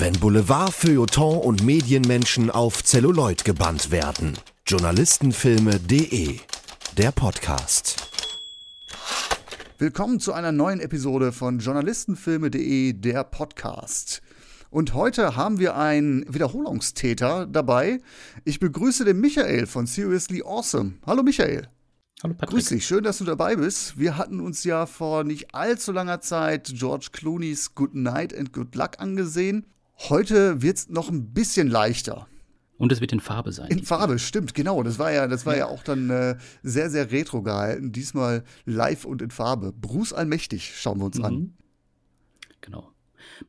Wenn Boulevard, Feuilleton und Medienmenschen auf Zelluloid gebannt werden. Journalistenfilme.de Der Podcast. Willkommen zu einer neuen Episode von Journalistenfilme.de Der Podcast. Und heute haben wir einen Wiederholungstäter dabei. Ich begrüße den Michael von Seriously Awesome. Hallo Michael. Hallo Patrick. Grüß dich, schön, dass du dabei bist. Wir hatten uns ja vor nicht allzu langer Zeit George Clooney's Good Night and Good Luck angesehen. Heute wird es noch ein bisschen leichter. Und es wird in Farbe sein. In Farbe, stimmt, genau. Das war ja, das war ja auch dann äh, sehr, sehr retro gehalten. Diesmal live und in Farbe. Bruce Allmächtig schauen wir uns mhm. an. Genau.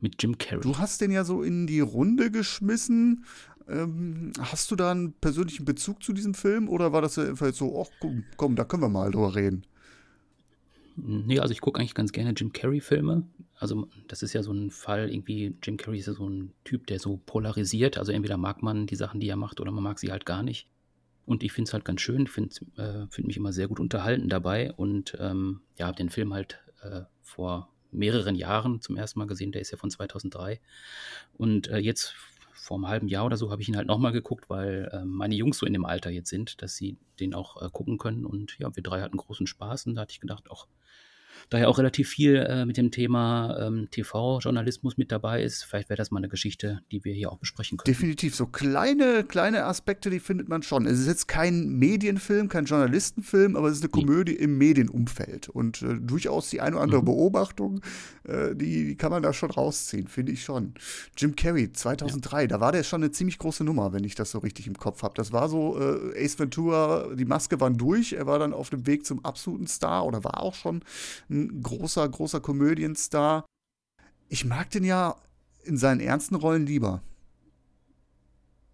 Mit Jim Carrey. Du hast den ja so in die Runde geschmissen. Ähm, hast du da einen persönlichen Bezug zu diesem Film oder war das einfach so, ach komm, komm, da können wir mal drüber reden? Nee, also ich gucke eigentlich ganz gerne Jim Carrey-Filme. Also das ist ja so ein Fall, irgendwie, Jim Carrey ist ja so ein Typ, der so polarisiert. Also entweder mag man die Sachen, die er macht, oder man mag sie halt gar nicht. Und ich finde es halt ganz schön, finde äh, find mich immer sehr gut unterhalten dabei. Und ähm, ja, habe den Film halt äh, vor mehreren Jahren zum ersten Mal gesehen. Der ist ja von 2003. Und äh, jetzt vor einem halben Jahr oder so habe ich ihn halt nochmal geguckt, weil äh, meine Jungs so in dem Alter jetzt sind, dass sie den auch äh, gucken können. Und ja, wir drei hatten großen Spaß und da hatte ich gedacht, auch daher auch relativ viel äh, mit dem Thema ähm, TV-Journalismus mit dabei ist. Vielleicht wäre das mal eine Geschichte, die wir hier auch besprechen können. Definitiv. So kleine, kleine Aspekte, die findet man schon. Es ist jetzt kein Medienfilm, kein Journalistenfilm, aber es ist eine Komödie nee. im Medienumfeld. Und äh, durchaus die eine oder andere mhm. Beobachtung, äh, die, die, kann man da schon rausziehen, finde ich schon. Jim Carrey, 2003, ja. da war der schon eine ziemlich große Nummer, wenn ich das so richtig im Kopf habe. Das war so, äh, Ace Ventura, die Maske waren durch, er war dann auf dem Weg zum absoluten Star oder war auch schon ein großer, großer Komödienstar. Ich mag den ja in seinen ernsten Rollen lieber.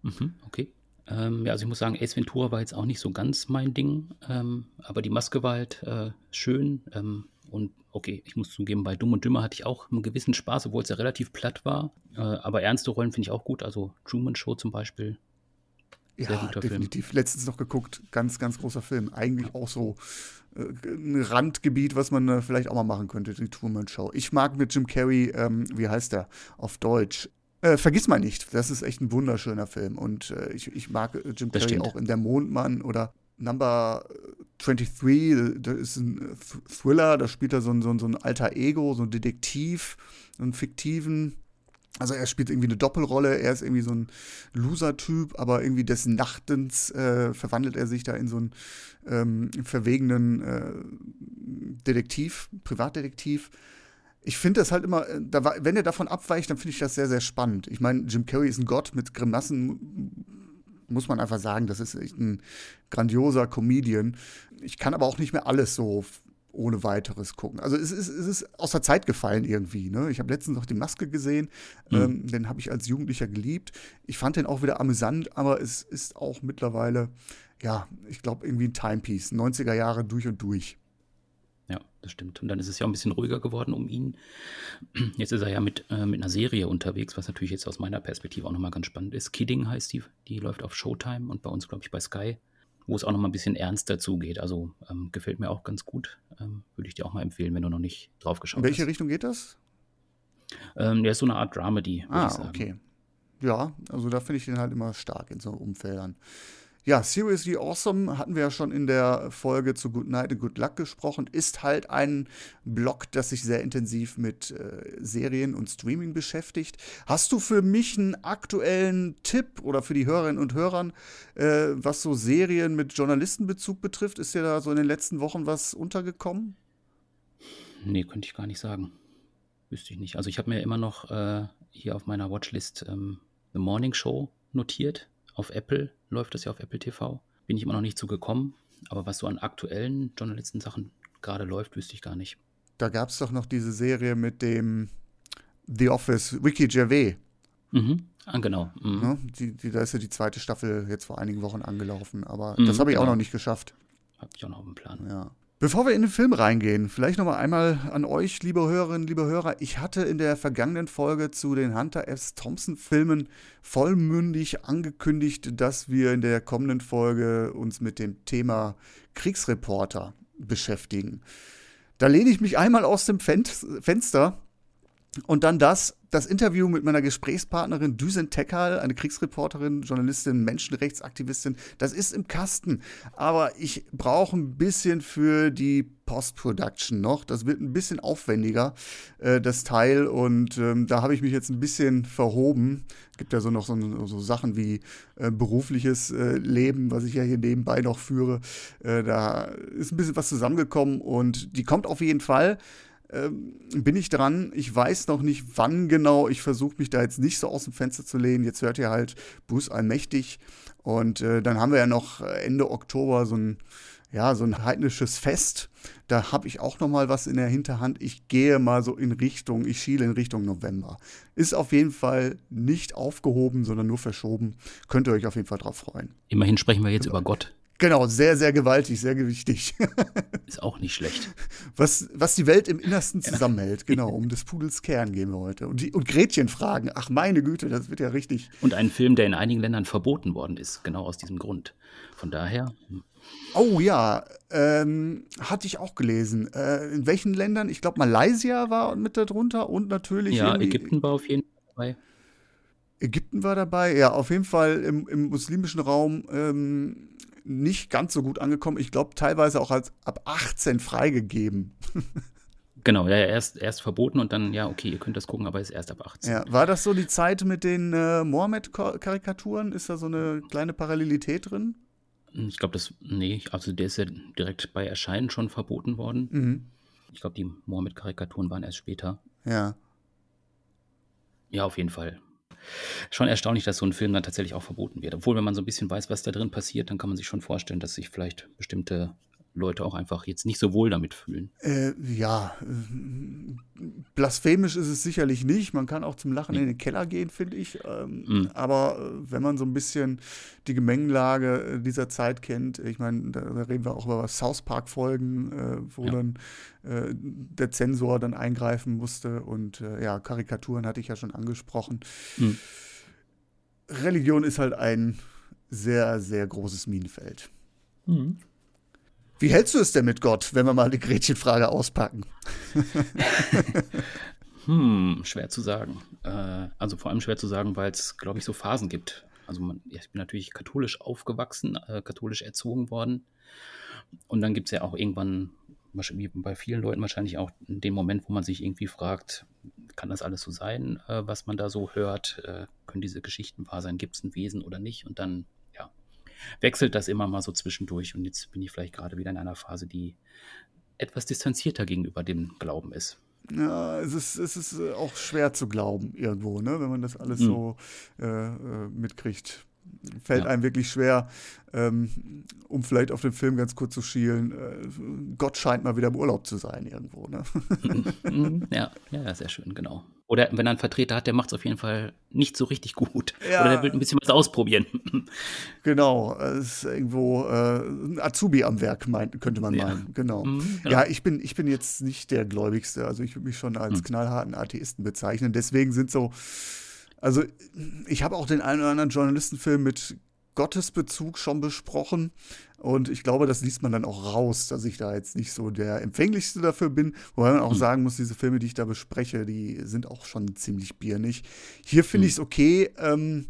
Mhm, okay. Ähm, ja, also ich muss sagen, Ace Ventura war jetzt auch nicht so ganz mein Ding, ähm, aber die Maske war halt äh, schön. Ähm, und okay, ich muss zugeben, bei Dumm und Dümmer hatte ich auch einen gewissen Spaß, obwohl es ja relativ platt war. Äh, aber ernste Rollen finde ich auch gut. Also Truman Show zum Beispiel. Sehr ja, definitiv. Film. Letztens noch geguckt, ganz, ganz großer Film. Eigentlich auch so ein Randgebiet, was man äh, vielleicht auch mal machen könnte, die Truman Show. Ich mag mit Jim Carrey, ähm, wie heißt der auf Deutsch? Äh, vergiss mal nicht, das ist echt ein wunderschöner Film. Und äh, ich, ich mag äh, Jim Carrey auch in Der Mondmann oder Number 23, das ist ein Thriller, da spielt er so ein, so ein, so ein alter Ego, so ein Detektiv, so einen fiktiven also er spielt irgendwie eine Doppelrolle, er ist irgendwie so ein Loser-Typ, aber irgendwie des Nachtens äh, verwandelt er sich da in so einen ähm, verwegenen äh, Detektiv, Privatdetektiv. Ich finde das halt immer, äh, da, wenn er davon abweicht, dann finde ich das sehr, sehr spannend. Ich meine, Jim Carrey ist ein Gott mit Grimassen, muss man einfach sagen, das ist echt ein grandioser Comedian. Ich kann aber auch nicht mehr alles so ohne weiteres gucken. Also es ist, es ist aus der Zeit gefallen irgendwie. Ne? Ich habe letztens noch die Maske gesehen, mhm. ähm, den habe ich als Jugendlicher geliebt. Ich fand den auch wieder amüsant, aber es ist auch mittlerweile, ja, ich glaube irgendwie ein Timepiece, 90er Jahre durch und durch. Ja, das stimmt. Und dann ist es ja auch ein bisschen ruhiger geworden um ihn. Jetzt ist er ja mit, äh, mit einer Serie unterwegs, was natürlich jetzt aus meiner Perspektive auch nochmal ganz spannend ist. Kidding heißt die, die läuft auf Showtime und bei uns, glaube ich, bei Sky wo es auch noch mal ein bisschen ernster zugeht. Also ähm, gefällt mir auch ganz gut. Ähm, Würde ich dir auch mal empfehlen, wenn du noch nicht drauf geschaut hast. In welche hast. Richtung geht das? Ähm, der ist so eine Art Dramedy, ah, ich sagen. okay. Ja, also da finde ich den halt immer stark in so Umfeldern. Ja, Seriously Awesome hatten wir ja schon in der Folge zu Good Night and Good Luck gesprochen. Ist halt ein Blog, das sich sehr intensiv mit äh, Serien und Streaming beschäftigt. Hast du für mich einen aktuellen Tipp oder für die Hörerinnen und Hörer, äh, was so Serien mit Journalistenbezug betrifft? Ist dir da so in den letzten Wochen was untergekommen? Nee, könnte ich gar nicht sagen. Wüsste ich nicht. Also ich habe mir immer noch äh, hier auf meiner Watchlist ähm, The Morning Show notiert auf Apple läuft das ja auf Apple TV. Bin ich immer noch nicht zugekommen. Aber was so an aktuellen Journalistensachen gerade läuft, wüsste ich gar nicht. Da gab es doch noch diese Serie mit dem The Office, Ricky Gervais. Mhm. Ah, genau. Mhm. Ne? Die, die, da ist ja die zweite Staffel jetzt vor einigen Wochen angelaufen, aber mhm, das habe ich genau. auch noch nicht geschafft. Habe ich auch noch im Plan. Ja. Bevor wir in den Film reingehen, vielleicht noch mal einmal an euch, liebe Hörerinnen, liebe Hörer. Ich hatte in der vergangenen Folge zu den Hunter S. Thompson Filmen vollmündig angekündigt, dass wir in der kommenden Folge uns mit dem Thema Kriegsreporter beschäftigen. Da lehne ich mich einmal aus dem Fen Fenster Und dann das, das Interview mit meiner Gesprächspartnerin Düsen Tekal, eine Kriegsreporterin, Journalistin, Menschenrechtsaktivistin. Das ist im Kasten. Aber ich brauche ein bisschen für die Post-Production noch. Das wird ein bisschen aufwendiger, äh, das Teil. Und ähm, da habe ich mich jetzt ein bisschen verhoben. Es gibt ja so noch so, so Sachen wie äh, berufliches äh, Leben, was ich ja hier nebenbei noch führe. Äh, da ist ein bisschen was zusammengekommen und die kommt auf jeden Fall ähm, bin ich dran. Ich weiß noch nicht, wann genau. Ich versuche mich da jetzt nicht so aus dem Fenster zu lehnen. Jetzt hört ihr halt Bruce Allmächtig. Und äh, dann haben wir ja noch Ende Oktober so ein, ja, so ein heidnisches Fest. Da habe ich auch noch mal was in der Hinterhand. Ich gehe mal so in Richtung, ich schiele in Richtung November. Ist auf jeden Fall nicht aufgehoben, sondern nur verschoben. Könnt ihr euch auf jeden Fall drauf freuen. Immerhin sprechen wir jetzt über Gott. Genau, sehr, sehr gewaltig, sehr gewichtig. Ist auch nicht schlecht. Was, was die Welt im Innersten zusammenhält, genau. Um des Pudels Kern gehen wir heute. Und, die, und Gretchen fragen, ach meine Güte, das wird ja richtig. Und ein Film, der in einigen Ländern verboten worden ist, genau aus diesem Grund. Von daher. Hm. Oh ja, ähm, hatte ich auch gelesen. Äh, in welchen Ländern? Ich glaube, Malaysia war mit darunter und natürlich. Ja, Ägypten war auf jeden Fall dabei. Ägypten war dabei, ja, auf jeden Fall im, im muslimischen Raum ähm, nicht ganz so gut angekommen. Ich glaube, teilweise auch als ab 18 freigegeben. Genau, ja, erst, erst verboten und dann, ja, okay, ihr könnt das gucken, aber ist erst ab 18. Ja, war das so die Zeit mit den äh, Mohammed-Karikaturen? Ist da so eine kleine Parallelität drin? Ich glaube, das, nee, also der ist ja direkt bei Erscheinen schon verboten worden. Mhm. Ich glaube, die Mohammed-Karikaturen waren erst später. Ja. Ja, auf jeden Fall schon erstaunlich, dass so ein Film dann tatsächlich auch verboten wird. Obwohl, wenn man so ein bisschen weiß, was da drin passiert, dann kann man sich schon vorstellen, dass sich vielleicht bestimmte Leute auch einfach jetzt nicht so wohl damit fühlen. Äh, ja, äh, blasphemisch ist es sicherlich nicht. Man kann auch zum Lachen nee. in den Keller gehen, finde ich. Ähm, mhm. Aber äh, wenn man so ein bisschen die Gemengelage äh, dieser Zeit kennt, ich meine, da, da, reden wir auch über South Park-Folgen, äh, wo ja. dann äh, der Zensor dann eingreifen musste. Und ja, Karikaturen hatte ich ja schon angesprochen. Mhm. Religion ist halt ein sehr, sehr großes Minenfeld. Mhm. Wie hältst du es denn mit Gott, wenn wir mal die Gretchenfrage auspacken? hm, schwer zu sagen. Äh, also vor allem schwer zu sagen, weil es, glaube ich, so Phasen gibt. Also man, ich bin natürlich katholisch aufgewachsen, äh, katholisch erzogen worden. Und dann gibt es ja auch irgendwann, wie bei vielen Leuten wahrscheinlich auch den Moment, wo man sich irgendwie fragt, kann das alles so sein, äh, was man da so hört? Äh, können diese Geschichten wahr sein? Gibt es ein Wesen oder nicht? Und dann wechselt das immer mal so zwischendurch. Und jetzt bin ich vielleicht gerade wieder in einer Phase, die etwas distanzierter gegenüber dem Glauben ist. Ja, es ist, es ist äh, auch schwer zu glauben irgendwo, ne? wenn man das alles mhm. so äh, äh, mitkriegt fällt ja. einem wirklich schwer, ähm, um vielleicht auf den Film ganz kurz zu schielen. Äh, Gott scheint mal wieder im Urlaub zu sein irgendwo. Ne? ja, ja, sehr schön, genau. Oder wenn er einen Vertreter hat, der macht es auf jeden Fall nicht so richtig gut. Ja. Oder der will ein bisschen was ausprobieren. genau, es ist irgendwo äh, ein Azubi am Werk, meint, könnte man ja. meinen. Genau. Mhm, genau. Ja, ich bin, ich bin jetzt nicht der Gläubigste. Also ich würde mich schon als mhm. knallharten Atheisten bezeichnen. Deswegen sind so also ich habe auch den einen oder anderen Journalistenfilm mit Gottesbezug schon besprochen. Und ich glaube, das liest man dann auch raus, dass ich da jetzt nicht so der empfänglichste dafür bin. Wobei man auch mhm. sagen muss, diese Filme, die ich da bespreche, die sind auch schon ziemlich biernig. Hier finde mhm. ich es okay. Ähm,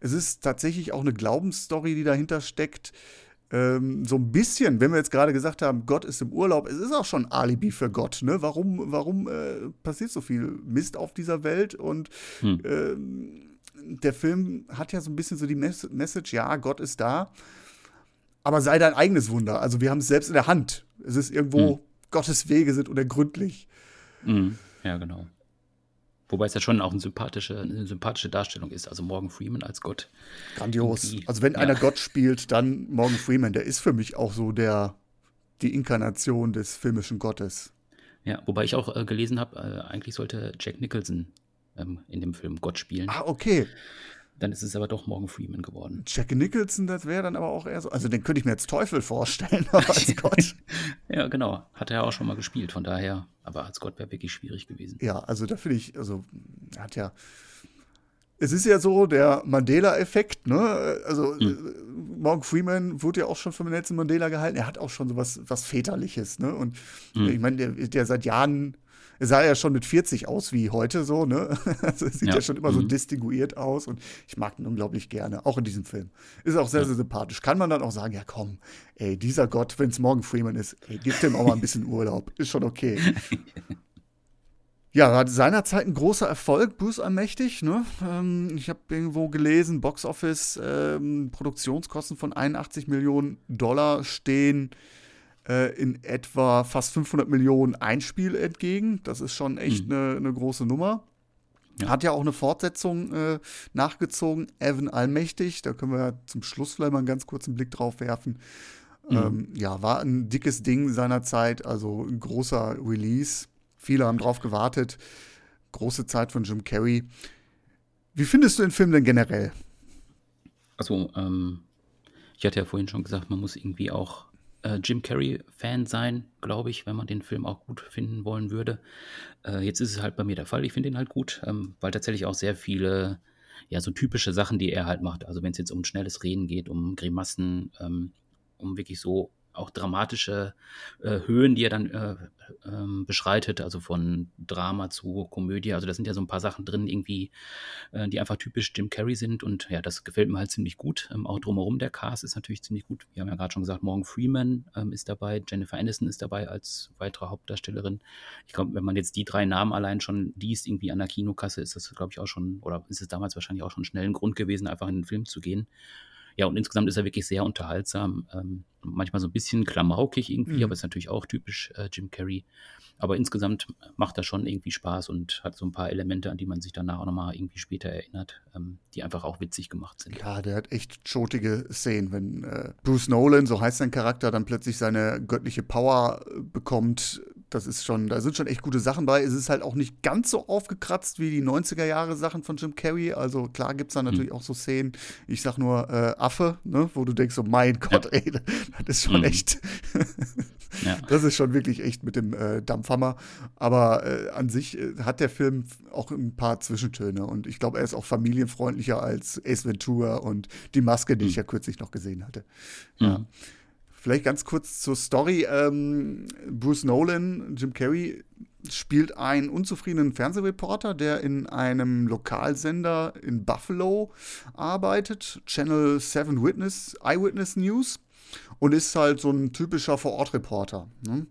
es ist tatsächlich auch eine Glaubensstory, die dahinter steckt ähm, so ein bisschen, wenn wir jetzt gerade gesagt haben, Gott ist im Urlaub, es ist auch schon Alibi für Gott. Ne? Warum, warum äh, passiert so viel Mist auf dieser Welt? Und hm. ähm, der Film hat ja so ein bisschen so die Mess Message, ja, Gott ist da, aber sei dein eigenes Wunder. Also wir haben es selbst in der Hand. Es ist irgendwo, hm. Gottes Wege sind unergründlich. Hm. Ja, genau. Wobei es ja schon auch eine sympathische, eine sympathische Darstellung ist. Also Morgan Freeman als Gott. Grandios. Also wenn ja. einer Gott spielt, dann Morgan Freeman. Der ist für mich auch so der, die Inkarnation des filmischen Gottes. Ja, wobei ich auch äh, gelesen habe, äh, eigentlich sollte Jack Nicholson ähm, in dem Film Gott spielen. Ah, okay. Dann ist es aber doch Morgan Freeman geworden. Jack Nicholson, das wäre dann aber auch eher so. Also den könnte ich mir jetzt Teufel vorstellen, aber als Gott. ja, genau. Hat er auch schon mal gespielt, von daher. Aber als Gott wäre wirklich schwierig gewesen. Ja, also da finde ich, also er hat ja. Es ist ja so der Mandela-Effekt, ne? Also hm. Morgan Freeman wurde ja auch schon von Nelson Mandela gehalten. Er hat auch schon so was, was Väterliches, ne? Und hm. ich meine, der ja seit Jahren sah ja schon mit 40 aus wie heute so, ne? Also sieht ja, ja schon immer mhm. so distinguiert aus und ich mag ihn unglaublich gerne, auch in diesem Film. Ist auch sehr, ja. sehr sympathisch. Kann man dann auch sagen, ja komm, ey, dieser Gott, wenn es morgen Freeman ist, ey, gib dem auch mal ein bisschen Urlaub. Ist schon okay. Ja, war seinerzeit ein großer Erfolg, Bruce Allmächtig. Ne? Ähm, ich habe irgendwo gelesen, Box Office, ähm, Produktionskosten von 81 Millionen Dollar stehen in etwa fast 500 Millionen Einspiel entgegen. Das ist schon echt eine mhm. ne große Nummer. Ja. Hat ja auch eine Fortsetzung äh, nachgezogen, Evan Allmächtig. Da können wir zum Schluss vielleicht mal einen ganz kurzen Blick drauf werfen. Mhm. Ähm, ja, war ein dickes Ding seinerzeit, also ein großer Release. Viele haben drauf gewartet. Große Zeit von Jim Carrey. Wie findest du den Film denn generell? Also, ähm, ich hatte ja vorhin schon gesagt, man muss irgendwie auch äh, Jim Carrey-Fan sein, glaube ich, wenn man den Film auch gut finden wollen würde. Äh, jetzt ist es halt bei mir der Fall. Ich finde ihn halt gut, ähm, weil tatsächlich auch sehr viele, ja, so typische Sachen, die er halt macht. Also, wenn es jetzt um schnelles Reden geht, um Grimassen, ähm, um wirklich so auch dramatische äh, Höhen, die er dann äh, ähm, beschreitet, also von Drama zu Komödie. Also da sind ja so ein paar Sachen drin, irgendwie, äh, die einfach typisch Jim Carrey sind. Und ja, das gefällt mir halt ziemlich gut. Ähm, auch drumherum der Cast ist natürlich ziemlich gut. Wir haben ja gerade schon gesagt, Morgan Freeman ähm, ist dabei, Jennifer Aniston ist dabei als weitere Hauptdarstellerin. Ich glaube, wenn man jetzt die drei Namen allein schon liest, irgendwie an der Kinokasse, ist das, glaube ich, auch schon, oder ist es damals wahrscheinlich auch schon schnell ein Grund gewesen, einfach in den Film zu gehen. Ja, und insgesamt ist er wirklich sehr unterhaltsam. Ähm, manchmal so ein bisschen klamaukig irgendwie, mhm. aber ist natürlich auch typisch äh, Jim Carrey. Aber insgesamt macht er schon irgendwie Spaß und hat so ein paar Elemente, an die man sich danach auch nochmal irgendwie später erinnert, ähm, die einfach auch witzig gemacht sind. Ja, der hat echt schotige Szenen, wenn äh, Bruce Nolan, so heißt sein Charakter, dann plötzlich seine göttliche Power äh, bekommt, das ist schon, da sind schon echt gute Sachen bei. Es ist halt auch nicht ganz so aufgekratzt wie die 90er Jahre Sachen von Jim Carrey. Also klar gibt es da natürlich mhm. auch so Szenen, ich sag nur äh, Affe, ne, wo du denkst, so mein Gott, ja. ey, das ist schon mhm. echt, ja. das ist schon wirklich echt mit dem äh, Dampfhammer. Aber äh, an sich äh, hat der Film auch ein paar Zwischentöne und ich glaube, er ist auch familienfreundlicher als Ace Ventura und die Maske, die mhm. ich ja kürzlich noch gesehen hatte. Ja. Mhm. Vielleicht ganz kurz zur Story. Ähm, Bruce Nolan, Jim Carrey, spielt einen unzufriedenen Fernsehreporter, der in einem Lokalsender in Buffalo arbeitet, Channel 7 Witness, Eyewitness News, und ist halt so ein typischer Vorortreporter. Ne?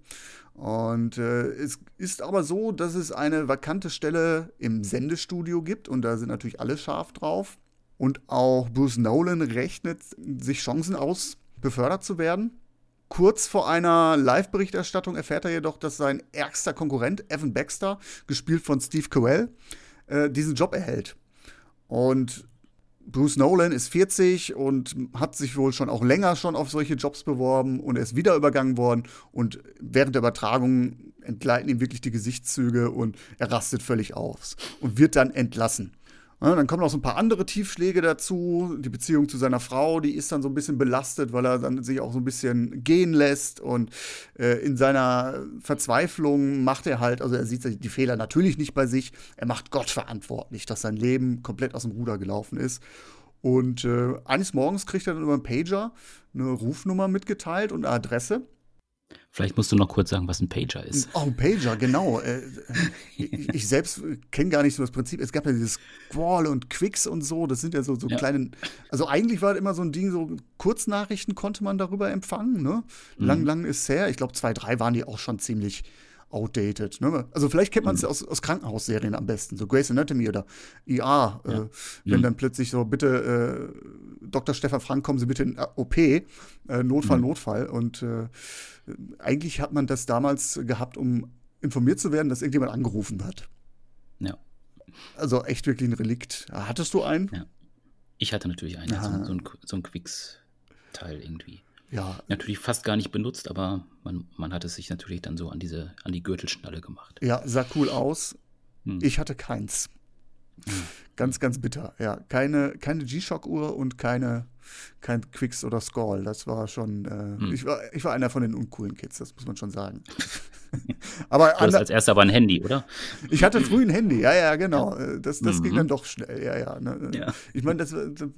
Und äh, es ist aber so, dass es eine vakante Stelle im Sendestudio gibt und da sind natürlich alle scharf drauf. Und auch Bruce Nolan rechnet sich Chancen aus, befördert zu werden. Kurz vor einer Live-Berichterstattung erfährt er jedoch, dass sein ärgster Konkurrent, Evan Baxter, gespielt von Steve Carell, äh, diesen Job erhält. Und Bruce Nolan ist 40 und hat sich wohl schon auch länger schon auf solche Jobs beworben und er ist wieder übergangen worden und während der Übertragung entgleiten ihm wirklich die Gesichtszüge und er rastet völlig aus und wird dann entlassen. Ja, dann kommen noch so ein paar andere Tiefschläge dazu. Die Beziehung zu seiner Frau, die ist dann so ein bisschen belastet, weil er dann sich auch so ein bisschen gehen lässt. Und äh, in seiner Verzweiflung macht er halt, also er sieht die Fehler natürlich nicht bei sich. Er macht Gott verantwortlich, dass sein Leben komplett aus dem Ruder gelaufen ist. Und äh, eines Morgens kriegt er dann über einen Pager eine Rufnummer mitgeteilt und eine Adresse. Vielleicht musst du noch kurz sagen, was ein Pager ist. Oh, ein Pager, genau. Äh, ich, selbst kenne gar nicht so das Prinzip. Es gab ja dieses Squall und Quicks und so. Das sind ja so, so ja. kleine. Also eigentlich war das immer so ein Ding, so Kurznachrichten konnte man darüber empfangen. Ne? Lang, mhm. lang ist her. Ich glaube, zwei, drei waren die auch schon ziemlich outdated. Ne? Also vielleicht kennt man es mhm. aus, aus Krankenhausserien am besten, so Grey's Anatomy oder ER, ja. äh, wenn mhm. dann plötzlich so, bitte, äh, Dr. Stefan Frank, kommen Sie bitte in OP, äh, Notfall, mhm. Notfall. Und äh, eigentlich hat man das damals gehabt, um informiert zu werden, dass irgendjemand angerufen hat. Ja. Also echt wirklich ein Relikt. Hattest du einen? Ja. Ich hatte natürlich einen, so, so, ein, so ein Quicks-Teil irgendwie. Ja. Natürlich fast gar nicht benutzt, aber man, man hat es sich natürlich dann so an diese, an die Gürtelschnalle gemacht. Ja, sah cool aus. Hm. Ich hatte keins. Ganz, ganz bitter. Ja, keine, keine G-Shock-Uhr und keine, kein Quicks oder Skull. Das war schon. Äh, hm. ich, war, ich war einer von den uncoolen Kids, das muss man schon sagen. aber du hast als erster aber ein Handy, oder? Ich hatte früh ein Handy, ja, ja, genau. Äh, das, das mhm. ging dann doch schnell, ja, ja. Ne? ja. Ich meine, das, das,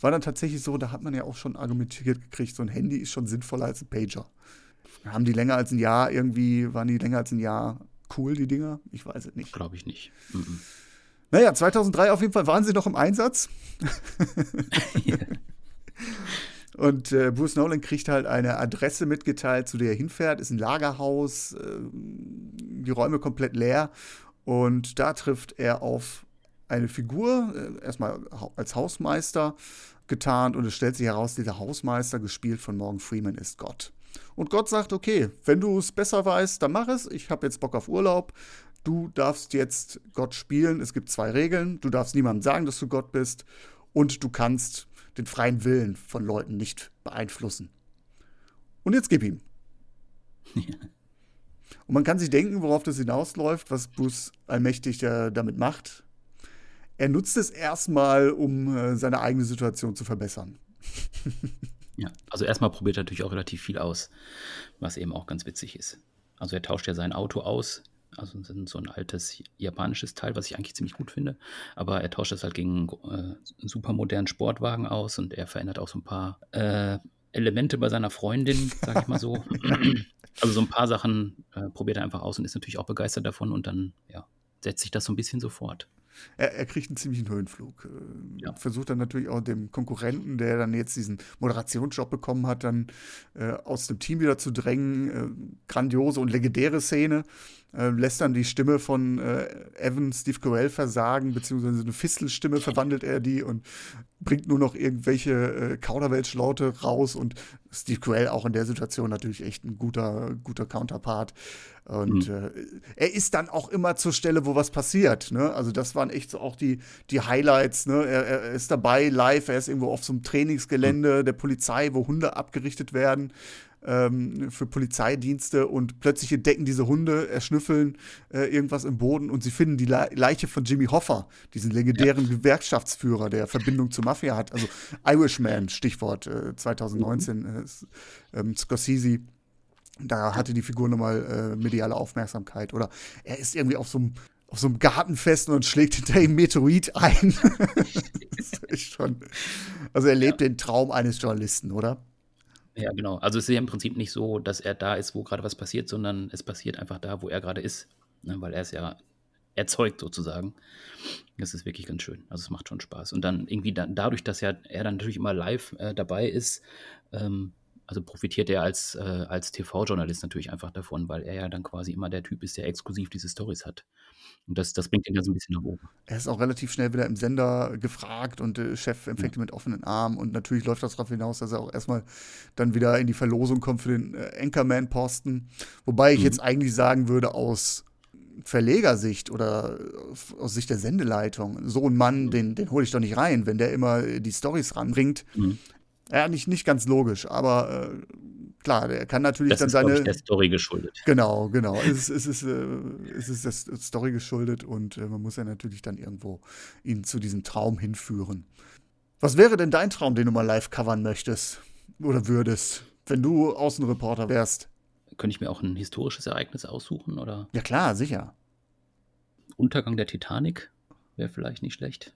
war dann tatsächlich so, da hat man ja auch schon argumentiert gekriegt, so ein Handy ist schon sinnvoller als ein Pager. Haben die länger als ein Jahr irgendwie, waren die länger als ein Jahr cool, die Dinger? Ich weiß es nicht. Glaube ich nicht. Mhm. Naja, 2003 auf jeden Fall waren sie noch im Einsatz. Und äh, Bruce Nolan kriegt halt eine Adresse mitgeteilt, zu der er hinfährt. Ist ein Lagerhaus, äh, die Räume komplett leer. Und da trifft er auf eine Figur, äh, erstmal als Hausmeister getarnt. Und es stellt sich heraus, dieser Hausmeister, gespielt von Morgan Freeman, ist Gott. Und Gott sagt, okay, wenn du es besser weißt, dann mach es. Ich habe jetzt Bock auf Urlaub. Du darfst jetzt Gott spielen. Es gibt zwei Regeln. Du darfst niemandem sagen, dass du Gott bist. Und du kannst den freien Willen von Leuten nicht beeinflussen. Und jetzt gib ihm. Ja. Und man kann sich denken, worauf das hinausläuft, was Bruce allmächtig damit macht. Er nutzt es erstmal, um äh, seine eigene Situation zu verbessern. Ja, also erstmal probiert er natürlich auch relativ viel aus, was eben auch ganz witzig ist. Also er tauscht ja sein Auto aus, also so ein altes japanisches Teil, was ich eigentlich ziemlich gut finde. Aber er tauscht das halt gegen äh, einen super modernen Sportwagen aus und er verändert auch so ein paar äh, Elemente bei seiner Freundin, sag ich mal so. also so ein paar Sachen äh, probiert er einfach aus und ist natürlich auch begeistert davon und dann ja, setzt sich das so ein bisschen sofort er, er kriegt einen ziemlichen Höhenflug. Äh, ja. Versucht dann natürlich auch dem Konkurrenten, der dann jetzt diesen Moderationsjob bekommen hat, dann äh, aus dem Team wieder zu drängen. Äh, grandiose und legendäre Szene. Äh, lässt dann die Stimme von äh, Evan Steve Carell versagen, beziehungsweise eine Fistelstimme verwandelt er die und bringt nur noch irgendwelche äh, Kauderwelsch-Laute raus und Steve Carell auch in der Situation natürlich echt ein guter, guter Counterpart. Und mhm. äh, er ist dann auch immer zur Stelle, wo was passiert. Ne? Also das waren echt so auch die, die Highlights. Ne? Er, er, ist dabei live, er ist irgendwo auf so einem Trainingsgelände mhm. der Polizei, wo Hunde abgerichtet werden ähm, für Polizeidienste und plötzlich entdecken diese Hunde, erschnüffeln äh, irgendwas im Boden und sie finden die Le Leiche von Jimmy Hoffa, diesen legendären ja. Gewerkschaftsführer, der Verbindung zur Mafia hat. Also Irishman, Stichwort äh, 2019, mhm. äh, ähm, Scorsese. Da hatte die Figur nochmal äh, mediale Aufmerksamkeit. Oder er ist irgendwie auf so einem auf so einem Gartenfest und schlägt hinter ihm Meteorit ein. das ist schon. Also er lebt ja. den Traum eines Journalisten, oder? Ja, genau. Also es ist ja im Prinzip nicht so, dass er da ist, wo gerade was passiert, sondern es passiert einfach da, wo er gerade ist. Ne? Weil er es ja erzeugt sozusagen. Das ist wirklich ganz schön. Also es macht schon Spaß. Und dann irgendwie dann, dadurch, dass ja er dann natürlich immer live äh, dabei ist, ähm, also profitiert er als, äh, als TV-Journalist natürlich einfach davon, weil er ja dann quasi immer der Typ ist, der exklusiv diese Stories hat. Und das, das bringt ihn ja so ein bisschen nach oben. Er ist auch relativ schnell wieder im Sender gefragt und der Chef empfängt ja. ihn mit offenen Armen. Und natürlich läuft das darauf hinaus, dass er auch erstmal dann wieder in die Verlosung kommt für den äh, Anchorman-Posten. Wobei ich mhm. jetzt eigentlich sagen würde, aus Verlegersicht oder aus Sicht der Sendeleitung, so ein Mann, mhm. den, den hole ich doch nicht rein, wenn der immer die Stories ranbringt. Mhm. Ja, nicht, nicht ganz logisch, aber äh, klar, der kann natürlich das dann ist, seine. Ich, der Story geschuldet. Genau, genau. es, ist, es, ist, äh, es ist der Story geschuldet und äh, man muss ja natürlich dann irgendwo ihn zu diesem Traum hinführen. Was wäre denn dein Traum, den du mal live covern möchtest oder würdest, wenn du Außenreporter wärst? Könnte ich mir auch ein historisches Ereignis aussuchen, oder? Ja, klar, sicher. Untergang der Titanic wäre vielleicht nicht schlecht.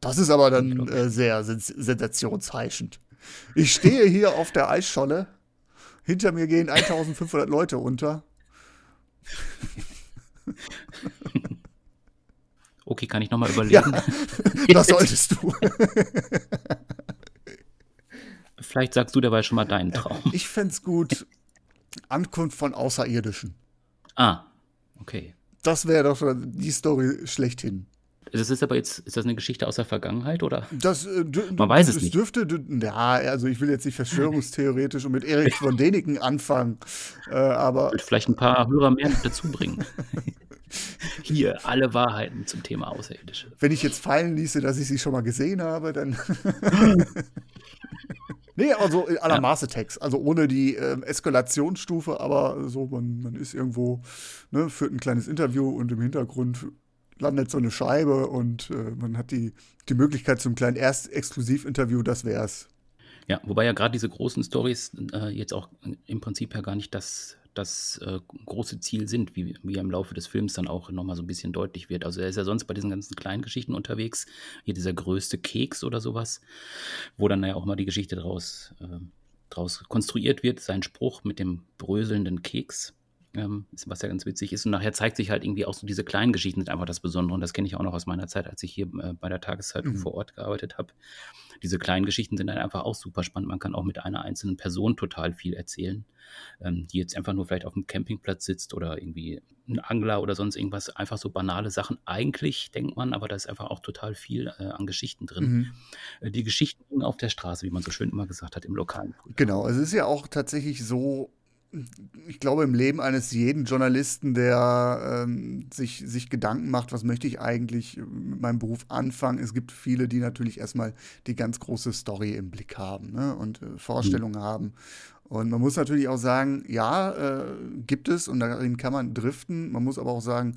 Das ist aber dann äh, sehr sens sensationsheischend. Ich stehe hier auf der Eisscholle. Hinter mir gehen 1500 Leute unter. Okay, kann ich nochmal überlegen? Ja, das solltest du. Vielleicht sagst du dabei schon mal deinen Traum. Ich fände es gut. Ankunft von Außerirdischen. Ah, okay. Das wäre doch die Story schlechthin. Das ist aber jetzt, ist das eine Geschichte aus der Vergangenheit oder? Das, äh, Man weiß es nicht. dürfte, ja, also ich will jetzt nicht verschwörungstheoretisch und mit Erich von Däniken anfangen, äh, aber. Ich vielleicht ein paar Hörer mehr dazu bringen. Hier, alle Wahrheiten zum Thema Außerirdische. Wenn ich jetzt fallen ließe, dass ich sie schon mal gesehen habe, dann. nee, also in aller ja. Maße Text. Also ohne die äh, Eskalationsstufe, aber so, man, man ist irgendwo, ne, führt ein kleines Interview und im Hintergrund landet so eine Scheibe und äh, man hat die, die Möglichkeit zum kleinen Erst-Exklusiv-Interview, das wär's. Ja, wobei ja gerade diese großen Stories äh, jetzt auch im Prinzip ja gar nicht das, das äh, große Ziel sind, wie, wie im Laufe des Films dann auch nochmal so ein bisschen deutlich wird. Also er ist ja sonst bei diesen ganzen kleinen Geschichten unterwegs, hier dieser größte Keks oder sowas, wo dann ja auch mal die Geschichte draus, äh, draus konstruiert wird, sein Spruch mit dem bröselnden Keks ähm, was ja ganz witzig ist. Und nachher zeigt sich halt irgendwie auch so diese kleinen Geschichten sind einfach das Besondere. Und das kenne ich auch noch aus meiner Zeit, als ich hier äh, bei der Tageszeitung mhm. vor Ort gearbeitet habe. Diese kleinen Geschichten sind dann einfach auch super spannend. Man kann auch mit einer einzelnen Person total viel erzählen, ähm, die jetzt einfach nur vielleicht auf dem Campingplatz sitzt oder irgendwie ein Angler oder sonst irgendwas. Einfach so banale Sachen. Eigentlich denkt man, aber da ist einfach auch total viel äh, an Geschichten drin. Mhm. Äh, die Geschichten auf der Straße, wie man so schön immer gesagt hat, im Lokalen. Genau, es ist ja auch tatsächlich so, ich glaube, im Leben eines jeden Journalisten, der ähm, sich, sich Gedanken macht, was möchte ich eigentlich mit meinem Beruf anfangen. Es gibt viele, die natürlich erstmal die ganz große Story im Blick haben ne? und äh, Vorstellungen mhm. haben. Und man muss natürlich auch sagen, ja, äh, gibt es und darin kann man driften. Man muss aber auch sagen,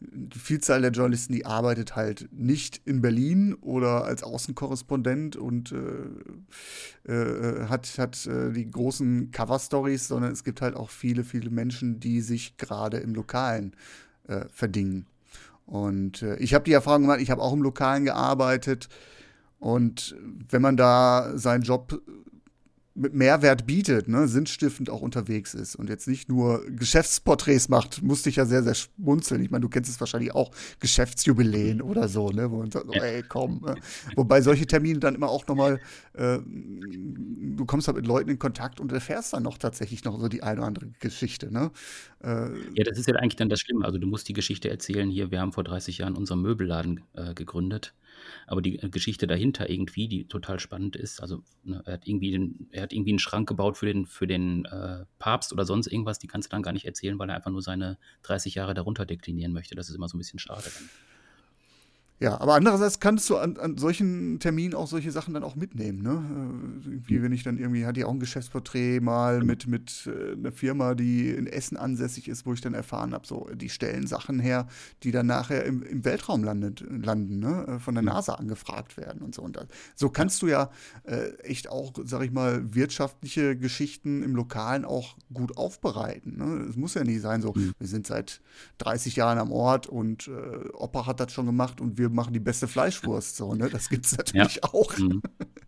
die Vielzahl der Journalisten, die arbeitet halt nicht in Berlin oder als Außenkorrespondent und äh, äh, hat, hat äh, die großen Cover-Stories, sondern es gibt halt auch viele, viele Menschen, die sich gerade im Lokalen äh, verdingen. Und äh, ich habe die Erfahrung gemacht, ich habe auch im Lokalen gearbeitet. Und wenn man da seinen Job mit Mehrwert bietet, ne, sinnstiftend auch unterwegs ist und jetzt nicht nur Geschäftsporträts macht, musste ich ja sehr, sehr schmunzeln. Ich meine, du kennst es wahrscheinlich auch, Geschäftsjubiläen oder so, ne, wo man sagt, oh, ey, komm. Ne? Wobei solche Termine dann immer auch nochmal, äh, du kommst halt mit Leuten in Kontakt und erfährst dann noch tatsächlich noch so die eine oder andere Geschichte, ne. Äh, ja, das ist ja eigentlich dann das Schlimme. Also du musst die Geschichte erzählen, hier, wir haben vor 30 Jahren unseren Möbelladen äh, gegründet aber die äh, Geschichte dahinter irgendwie, die total spannend ist. Also ne, er hat irgendwie den, er hat irgendwie einen Schrank gebaut für den, für den äh, Papst oder sonst irgendwas, die kannst du dann gar nicht erzählen, weil er einfach nur seine 30 Jahre darunter deklinieren möchte. Das ist immer so ein bisschen schade. Dann. Ja, aber andererseits kannst du an, an, solchen Terminen auch solche Sachen dann auch mitnehmen, ne? Äh, wie hm. wenn ich dann irgendwie, hatte ich auch ein Geschäftsporträt mal genau. mit, mit äh, einer Firma, die in Essen ansässig ist, wo ich dann erfahren habe, so, die stellen Sachen her, die dann nachher im, im Weltraum landet, landen, ne? Äh, von der hm. NASA angefragt werden und so. Und das. so kannst du ja äh, echt auch, sag ich mal, wirtschaftliche Geschichten im Lokalen auch gut aufbereiten. Ne? Es muss ja nicht sein, so, mhm. wir sind seit 30 Jahren am Ort und äh, Opa hat das schon gemacht und wir machen die beste Fleischwurst. So, ne? Das gibt es natürlich ja. auch. Mhm.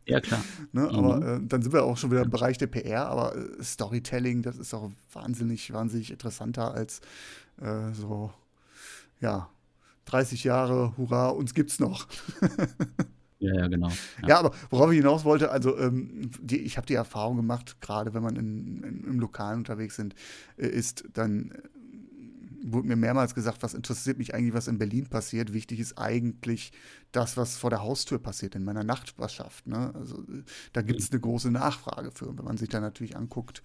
Ja, klar. ne? Aber mhm. äh, dann sind wir auch schon wieder im Bereich der PR, aber äh, Storytelling, das ist auch wahnsinnig, wahnsinnig interessanter als äh, so, ja, 30 Jahre, hurra, uns gibt's noch. Ja, ja, genau. Ja. ja, aber worauf ich hinaus wollte, also ähm, die, ich habe die Erfahrung gemacht, gerade wenn man in, in, im Lokalen unterwegs sind, äh, ist, dann wurde mir mehrmals gesagt, was interessiert mich eigentlich, was in Berlin passiert. Wichtig ist eigentlich das, was vor der Haustür passiert, in meiner Nachbarschaft. Ne? Also da gibt es eine große Nachfrage für. Und wenn man sich dann natürlich anguckt,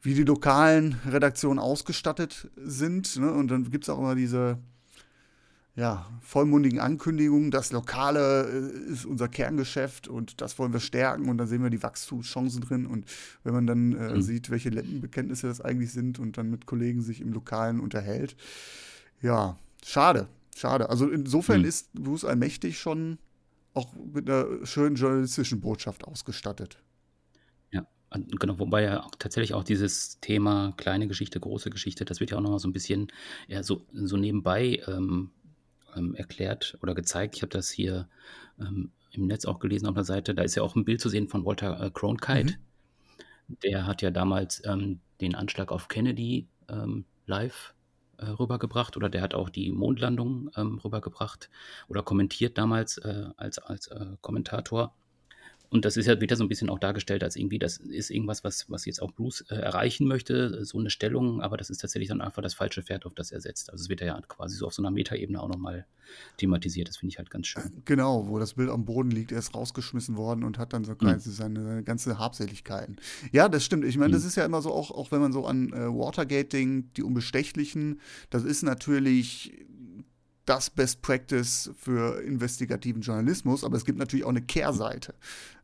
wie die lokalen Redaktionen ausgestattet sind, ne? und dann gibt es auch immer diese ja, vollmundigen Ankündigungen, das Lokale äh, ist unser Kerngeschäft und das wollen wir stärken und da sehen wir die Wachstumschancen drin. Und wenn man dann äh, mhm. sieht, welche Ländenbekenntnisse das eigentlich sind und dann mit Kollegen sich im Lokalen unterhält, ja, schade, schade. Also insofern mhm. ist Bruce Allmächtig schon auch mit einer schönen journalistischen Botschaft ausgestattet. Ja, Genau, wobei ja auch tatsächlich auch dieses Thema kleine Geschichte, große Geschichte, das wird ja auch nochmal so ein bisschen ja, so, so nebenbei ähm, ähm, erklärt oder gezeigt. Ich habe das hier ähm, im Netz auch gelesen auf der Seite. Da ist ja auch ein Bild zu sehen von Walter äh, Cronkite. Mhm. Der hat ja damals ähm, den Anschlag auf Kennedy ähm, live äh, rübergebracht oder der hat auch die Mondlandung ähm, rübergebracht oder kommentiert damals äh, als, als äh, Kommentator. Und das ist ja wieder so ein bisschen auch dargestellt, als irgendwie, das ist irgendwas, was, was jetzt auch Bruce äh, erreichen möchte, so eine Stellung, aber das ist tatsächlich dann einfach das falsche Pferd, auf das er setzt. Also es wird ja quasi so auf so einer Metaebene auch nochmal thematisiert. Das finde ich halt ganz schön. Genau, wo das Bild am Boden liegt, er ist rausgeschmissen worden und hat dann so mhm. seine, seine ganze Habseligkeiten. Ja, das stimmt. Ich meine, mhm. das ist ja immer so, auch, auch wenn man so an äh, Watergating, die Unbestechlichen, das ist natürlich das Best Practice für investigativen Journalismus, aber es gibt natürlich auch eine Kehrseite.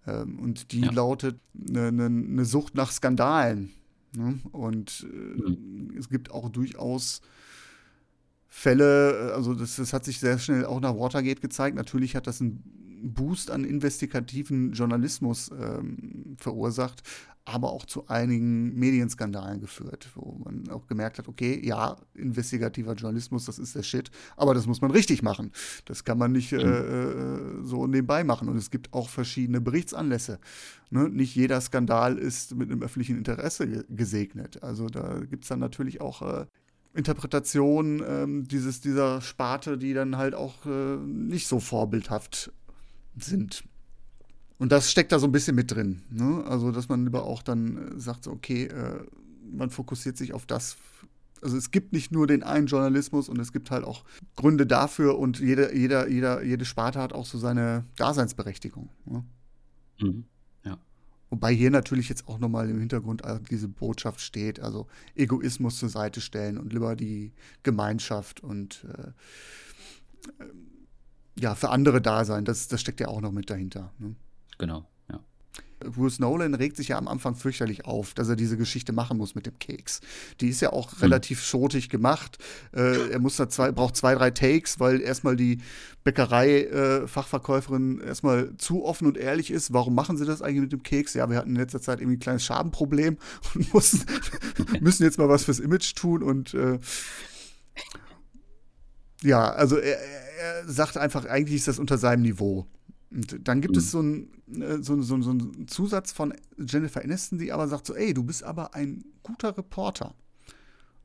Ähm, und die ja. lautet eine, eine, eine, Sucht nach Skandalen. Ne? Und äh, mhm. es gibt auch durchaus Fälle, äh, also das, das hat sich sehr schnell auch nach Watergate gezeigt. Natürlich hat das einen Boost an investigativen Journalismus ähm, verursacht. Aber auch zu einigen Medienskandalen geführt, wo man auch gemerkt hat, okay, ja, investigativer Journalismus, das ist der Shit, aber das muss man richtig machen. Das kann man nicht äh, mhm. äh, so nebenbei machen. Und es gibt auch verschiedene Berichtsanlässe. Ne? Nicht jeder Skandal ist mit einem öffentlichen Interesse gesegnet. Also da gibt es dann natürlich auch äh, Interpretationen ähm, dieses, dieser Sparte, die dann halt auch äh, nicht so vorbildhaft sind. Und das steckt da so ein bisschen mit drin. Ne? Also, dass man lieber auch dann äh, sagt, so, okay, äh, man fokussiert sich auf das. Also es gibt nicht nur den einen Journalismus und es gibt halt auch Gründe dafür und jede, jeder, jeder, jede Sparte hat auch so seine Daseinsberechtigung. Ne? Mhm. Ja. Wobei hier natürlich jetzt auch nochmal im Hintergrund diese Botschaft steht, also Egoismus zur Seite stellen und lieber die Gemeinschaft und äh, ja, für andere da sein. Das, das steckt ja auch noch mit dahinter. Ne? Genau, ja. Bruce Nolan regt sich ja am Anfang fürchterlich auf, dass er diese Geschichte machen muss mit dem Keks. Die ist ja auch hm. relativ schotig gemacht. Äh, er muss da zwei, braucht zwei, drei Takes, weil erstmal die Bäckerei-Fachverkäuferin äh, erstmal zu offen und ehrlich ist. Warum machen sie das eigentlich mit dem Keks? Ja, wir hatten in letzter Zeit irgendwie ein kleines Schadenproblem und mussten, müssen jetzt mal was fürs Image tun und äh, ja, also er, er sagt einfach, eigentlich ist das unter seinem Niveau. Und dann gibt mhm. es so einen, äh, so, so, so einen Zusatz von Jennifer Aniston, die aber sagt so, ey, du bist aber ein guter Reporter.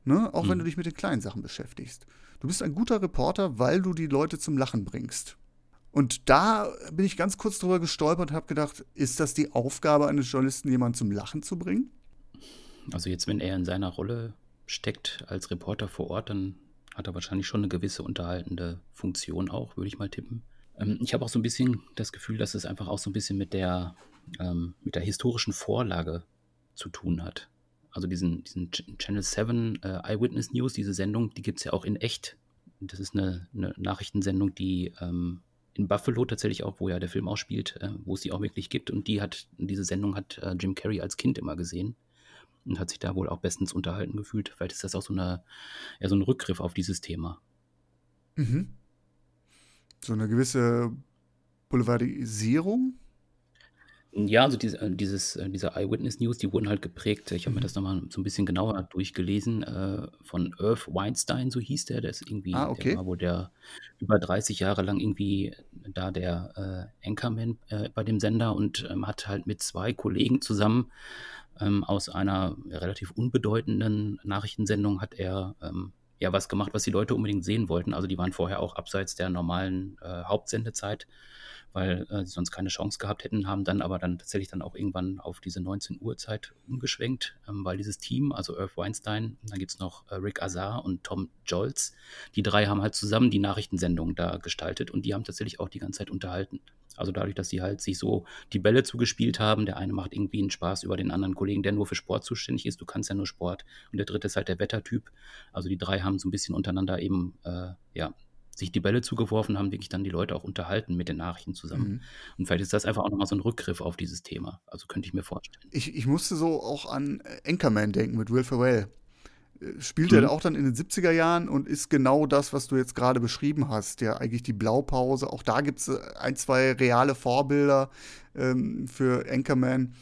Ne? Auch mhm. wenn du dich mit den kleinen Sachen beschäftigst. Du bist ein guter Reporter, weil du die Leute zum Lachen bringst. Und da bin ich ganz kurz drüber gestolpert und habe gedacht, ist das die Aufgabe eines Journalisten, jemanden zum Lachen zu bringen? Also jetzt, wenn er in seiner Rolle steckt als Reporter vor Ort, dann hat er wahrscheinlich schon eine gewisse unterhaltende Funktion auch, würde ich mal tippen. Ähm, ich habe auch so ein bisschen das Gefühl, dass es einfach auch so ein bisschen mit der, ähm, mit der historischen Vorlage zu tun hat. Also diesen, diesen Channel 7 äh, Eyewitness News, diese Sendung, die gibt es ja auch in echt. Das ist eine, eine Nachrichtensendung, die ähm, in Buffalo tatsächlich auch, wo ja der Film auch spielt, äh, wo es die auch wirklich gibt. Und die hat, diese Sendung hat äh, Jim Carrey als Kind immer gesehen und hat sich da wohl auch bestens unterhalten gefühlt. Vielleicht ist das auch so, eine, ja, so ein Rückgriff auf dieses Thema. Mhm so eine gewisse Boulevardisierung? Ja, also diese, äh, dieses, äh, diese Eyewitness News, die wurden halt geprägt. Ich habe mir mhm. das nochmal so ein bisschen genauer durchgelesen. Äh, von Irv Weinstein, so hieß der. Der ist irgendwie, ah, okay. der war wohl der über 30 Jahre lang irgendwie da der äh, Anchorman äh, bei dem Sender und ähm, hat halt mit zwei Kollegen zusammen ähm, aus einer relativ unbedeutenden Nachrichtensendung hat er ähm, ja was gemacht, was die Leute unbedingt sehen wollten. Also die waren vorher auch abseits der normalen äh, Hauptsendezeit, weil äh, sie sonst keine Chance gehabt hätten, haben dann aber dann tatsächlich dann auch irgendwann auf diese 19 Uhr Zeit umgeschwenkt, ähm, weil dieses Team, also Irv Weinstein, dann gibt es noch äh, Rick Azar und Tom Jolz, die drei haben halt zusammen die Nachrichtensendung da gestaltet und die haben tatsächlich auch die ganze Zeit unterhalten. Also dadurch, dass sie halt sich so die Bälle zugespielt haben, der eine macht irgendwie einen Spaß über den anderen Kollegen, der nur für Sport zuständig ist, du kannst ja nur Sport. Und der dritte ist halt der Wettertyp. Also die drei haben so ein bisschen untereinander eben, äh, ja, sich die Bälle zugeworfen, haben wirklich dann die Leute auch unterhalten mit den Nachrichten zusammen. Mhm. Und vielleicht ist das einfach auch nochmal so ein Rückgriff auf dieses Thema. Also könnte ich mir vorstellen. Ich, ich musste so auch an Anchorman denken mit Will Ferrell spielt mhm. er auch dann in den 70er Jahren und ist genau das, was du jetzt gerade beschrieben hast. Ja, eigentlich die Blaupause. Auch da gibt es äh, ein, zwei reale Vorbilder ähm, für Anchorman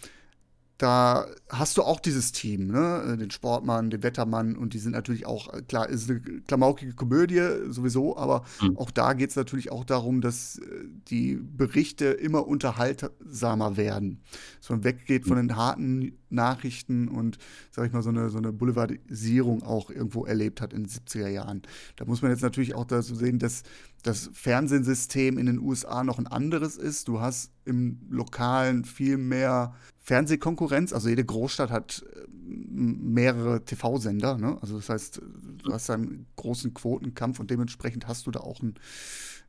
da hast du auch dieses Team, ne? Äh, den Sportmann, den Wettermann und die sind natürlich auch, äh, klar, ist eine klamaukige Komödie sowieso, aber mhm. auch da geht es natürlich auch darum, dass äh, die Berichte immer unterhaltsamer werden. Dass man weggeht von mhm. den harten Nachrichten und, sag ich mal, so eine, so eine Boulevardisierung auch irgendwo erlebt hat in den 70er Jahren. Da muss man jetzt natürlich auch dazu sehen, dass das Fernsehsystem in den USA noch ein anderes ist. Du hast im Lokalen viel mehr Fernsehkonkurrenz. Also jede Großstadt hat äh, mehrere TV-Sender. Ne? Also das heißt, du hast einen großen Quotenkampf und dementsprechend hast du da auch ein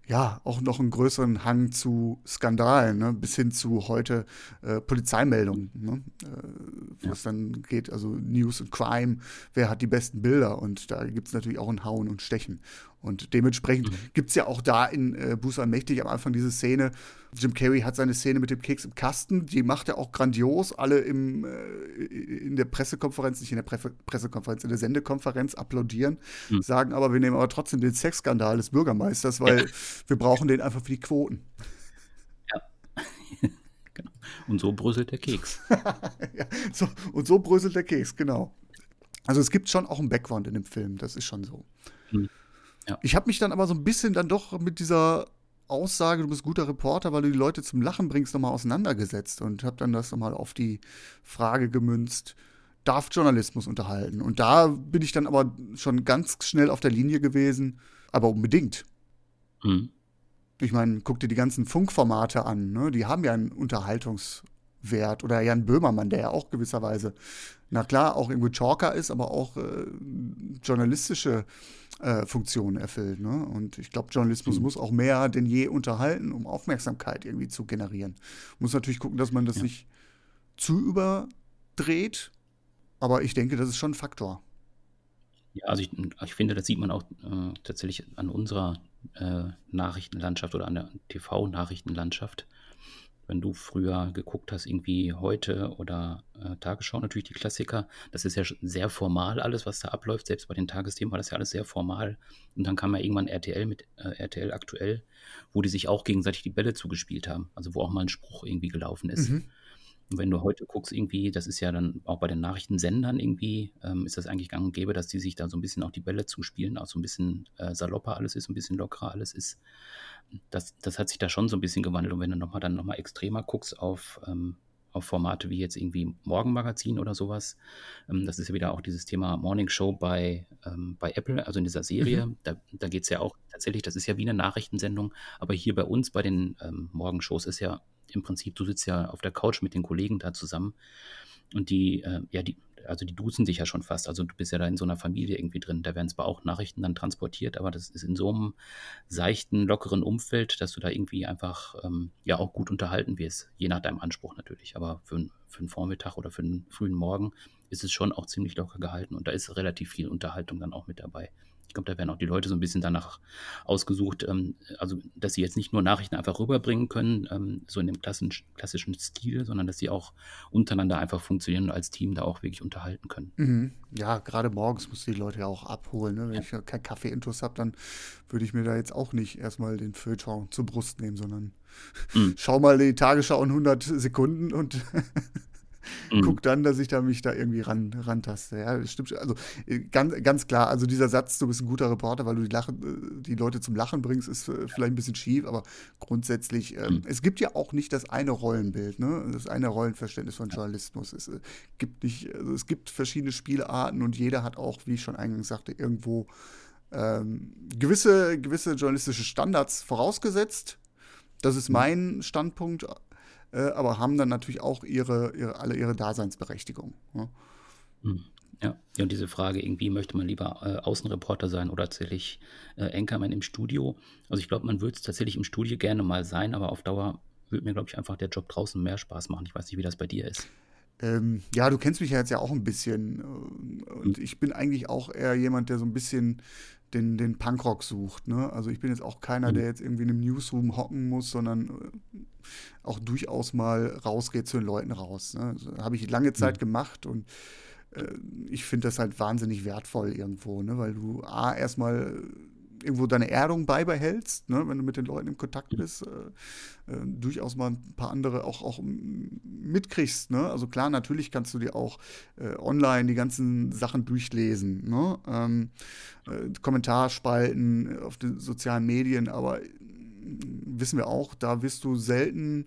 ja, auch noch einen größeren Hang zu Skandalen, ne? bis hin zu heute äh, Polizeimeldungen, ne? äh, wo ja. es dann geht, also News und Crime, wer hat die besten Bilder und da gibt es natürlich auch ein Hauen und Stechen. Und dementsprechend mhm. gibt es ja auch da in äh, Buß Mächtig am Anfang diese Szene. Jim Carrey hat seine Szene mit dem Keks im Kasten, die macht er auch grandios. Alle im, äh, in der Pressekonferenz, nicht in der Pre Pressekonferenz, in der Sendekonferenz applaudieren, mhm. sagen aber, wir nehmen aber trotzdem den Sexskandal des Bürgermeisters, weil ja. wir brauchen den einfach für die Quoten. Ja. genau. Und so bröselt der Keks. ja, so, und so bröselt der Keks, genau. Also es gibt schon auch einen Background in dem Film, das ist schon so. Hm. Ja. Ich habe mich dann aber so ein bisschen dann doch mit dieser Aussage, du bist guter Reporter, weil du die Leute zum Lachen bringst, nochmal auseinandergesetzt und habe dann das nochmal auf die Frage gemünzt, darf Journalismus unterhalten? Und da bin ich dann aber schon ganz schnell auf der Linie gewesen, aber unbedingt. Mhm. Ich meine, guck dir die ganzen Funkformate an, ne? die haben ja einen Unterhaltungswert. Oder Jan Böhmermann, der ja auch gewisserweise, na klar, auch irgendwo Chalker ist, aber auch äh, journalistische äh, Funktionen erfüllt. Ne? Und ich glaube, Journalismus mhm. muss auch mehr denn je unterhalten, um Aufmerksamkeit irgendwie zu generieren. Muss natürlich gucken, dass man das ja. nicht zu überdreht, aber ich denke, das ist schon ein Faktor. Ja, also ich, ich finde, das sieht man auch äh, tatsächlich an unserer äh, Nachrichtenlandschaft oder an der TV-Nachrichtenlandschaft. Wenn du früher geguckt hast, irgendwie heute oder äh, Tagesschau, natürlich die Klassiker, das ist ja sehr formal alles, was da abläuft. Selbst bei den Tagesthemen war das ja alles sehr formal. Und dann kam ja irgendwann RTL mit äh, RTL aktuell, wo die sich auch gegenseitig die Bälle zugespielt haben. Also wo auch mal ein Spruch irgendwie gelaufen ist. Mhm. Und wenn du heute guckst, irgendwie, das ist ja dann auch bei den Nachrichtensendern irgendwie, ähm, ist das eigentlich gang und gäbe, dass die sich da so ein bisschen auch die Bälle zuspielen, auch so ein bisschen äh, salopper alles ist, ein bisschen lockerer alles ist. Das, das hat sich da schon so ein bisschen gewandelt. Und wenn du nochmal dann nochmal extremer guckst auf, ähm, auf Formate wie jetzt irgendwie Morgenmagazin oder sowas, ähm, das ist ja wieder auch dieses Thema Morning Show bei, ähm, bei Apple, also in dieser Serie. Mhm. Da, da geht es ja auch tatsächlich, das ist ja wie eine Nachrichtensendung, aber hier bei uns bei den ähm, Morgenshows ist ja im Prinzip, du sitzt ja auf der Couch mit den Kollegen da zusammen und die, äh, ja, die, also die duzen sich ja schon fast. Also du bist ja da in so einer Familie irgendwie drin. Da werden zwar auch Nachrichten dann transportiert, aber das ist in so einem seichten, lockeren Umfeld, dass du da irgendwie einfach ähm, ja auch gut unterhalten wirst, je nach deinem Anspruch natürlich. Aber für, für einen Vormittag oder für einen frühen Morgen ist es schon auch ziemlich locker gehalten und da ist relativ viel Unterhaltung dann auch mit dabei. Ich glaube, da werden auch die Leute so ein bisschen danach ausgesucht, ähm, also dass sie jetzt nicht nur Nachrichten einfach rüberbringen können, ähm, so in dem klassischen, klassischen Stil, sondern dass sie auch untereinander einfach funktionieren und als Team da auch wirklich unterhalten können. Mhm. Ja, gerade morgens muss die Leute ja auch abholen. Ne? Wenn ja. ich ja keinen Kaffee-Intus habe, dann würde ich mir da jetzt auch nicht erstmal den Feuilleton zur Brust nehmen, sondern mhm. schau mal die Tagesschau in 100 Sekunden und mhm. guck dann, dass ich da mich da irgendwie ran, rantaste. Ja, das stimmt. Also äh, ganz, ganz klar, also dieser Satz, du bist ein guter Reporter, weil du die, Lachen, äh, die Leute zum Lachen bringst, ist äh, vielleicht ein bisschen schief, aber grundsätzlich, äh, mhm. es gibt ja auch nicht das eine Rollenbild, ne? das eine Rollenverständnis von Journalismus. Es äh, gibt nicht, also es gibt verschiedene Spielarten und jeder hat auch, wie ich schon eingangs sagte, irgendwo ähm, gewisse, gewisse journalistische Standards vorausgesetzt. Das ist mhm. mein Standpunkt äh, aber haben dann natürlich auch ihre, ihre, alle ihre Daseinsberechtigung. Ja. Hm. Ja. ja, und diese Frage, irgendwie möchte man lieber äh, Außenreporter sein oder tatsächlich äh, Anchorman im Studio. Also ich glaube, man würde es tatsächlich im Studio gerne mal sein, aber auf Dauer würde mir, glaube ich, einfach der Job draußen mehr Spaß machen. Ich weiß nicht, wie das bei dir ist. Ähm, ja, du kennst mich ja jetzt ja auch ein bisschen. Äh, und hm. ich bin eigentlich auch eher jemand, der so ein bisschen den, den Punkrock sucht. Ne? Also ich bin jetzt auch keiner, der mhm. jetzt irgendwie in einem Newsroom hocken muss, sondern äh, auch durchaus mal rausgeht zu den Leuten raus. Ne? Also, Habe ich lange Zeit mhm. gemacht und äh, ich finde das halt wahnsinnig wertvoll irgendwo, ne? weil du A, erstmal irgendwo deine Erdung beibehältst, ne, wenn du mit den Leuten im Kontakt bist, äh, äh, durchaus mal ein paar andere auch, auch mitkriegst. Ne? Also klar, natürlich kannst du dir auch äh, online die ganzen Sachen durchlesen, ne? ähm, äh, Kommentarspalten auf den sozialen Medien, aber äh, wissen wir auch, da wirst du selten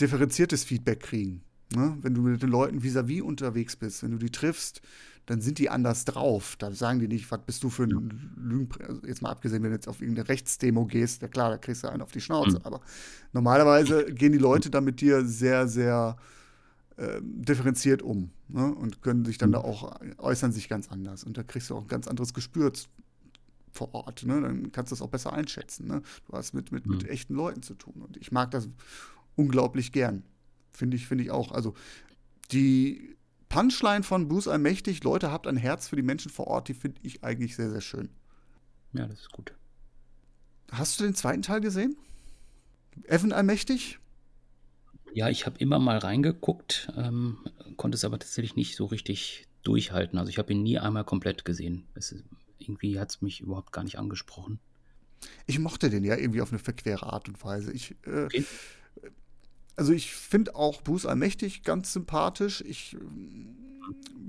differenziertes Feedback kriegen. Ne? Wenn du mit den Leuten vis-à-vis -vis unterwegs bist, wenn du die triffst, dann sind die anders drauf. Da sagen die nicht, was bist du für ein Lügenpresse. Also jetzt mal abgesehen, wenn du jetzt auf irgendeine Rechtsdemo gehst, ja klar, da kriegst du einen auf die Schnauze. Mhm. Aber normalerweise gehen die Leute da mit dir sehr, sehr äh, differenziert um ne? und können sich dann mhm. da auch äußern sich ganz anders. Und da kriegst du auch ein ganz anderes Gespür vor Ort. Ne? Dann kannst du das auch besser einschätzen. Ne? Du hast mit, mit, mhm. mit echten Leuten zu tun. Und ich mag das unglaublich gern. Finde ich, finde ich auch. Also die Punchline von Bruce Allmächtig, Leute, habt ein Herz für die Menschen vor Ort, die finde ich eigentlich sehr, sehr schön. Ja, das ist gut. Hast du den zweiten Teil gesehen? Evan Allmächtig? Ja, ich habe immer mal reingeguckt, ähm, konnte es aber tatsächlich nicht so richtig durchhalten. Also ich habe ihn nie einmal komplett gesehen. Es, irgendwie hat es mich überhaupt gar nicht angesprochen. Ich mochte den ja irgendwie auf eine verquere Art und Weise. Ich, äh, okay Also ich finde auch Bruce Allmächtig ganz sympathisch. Ich äh,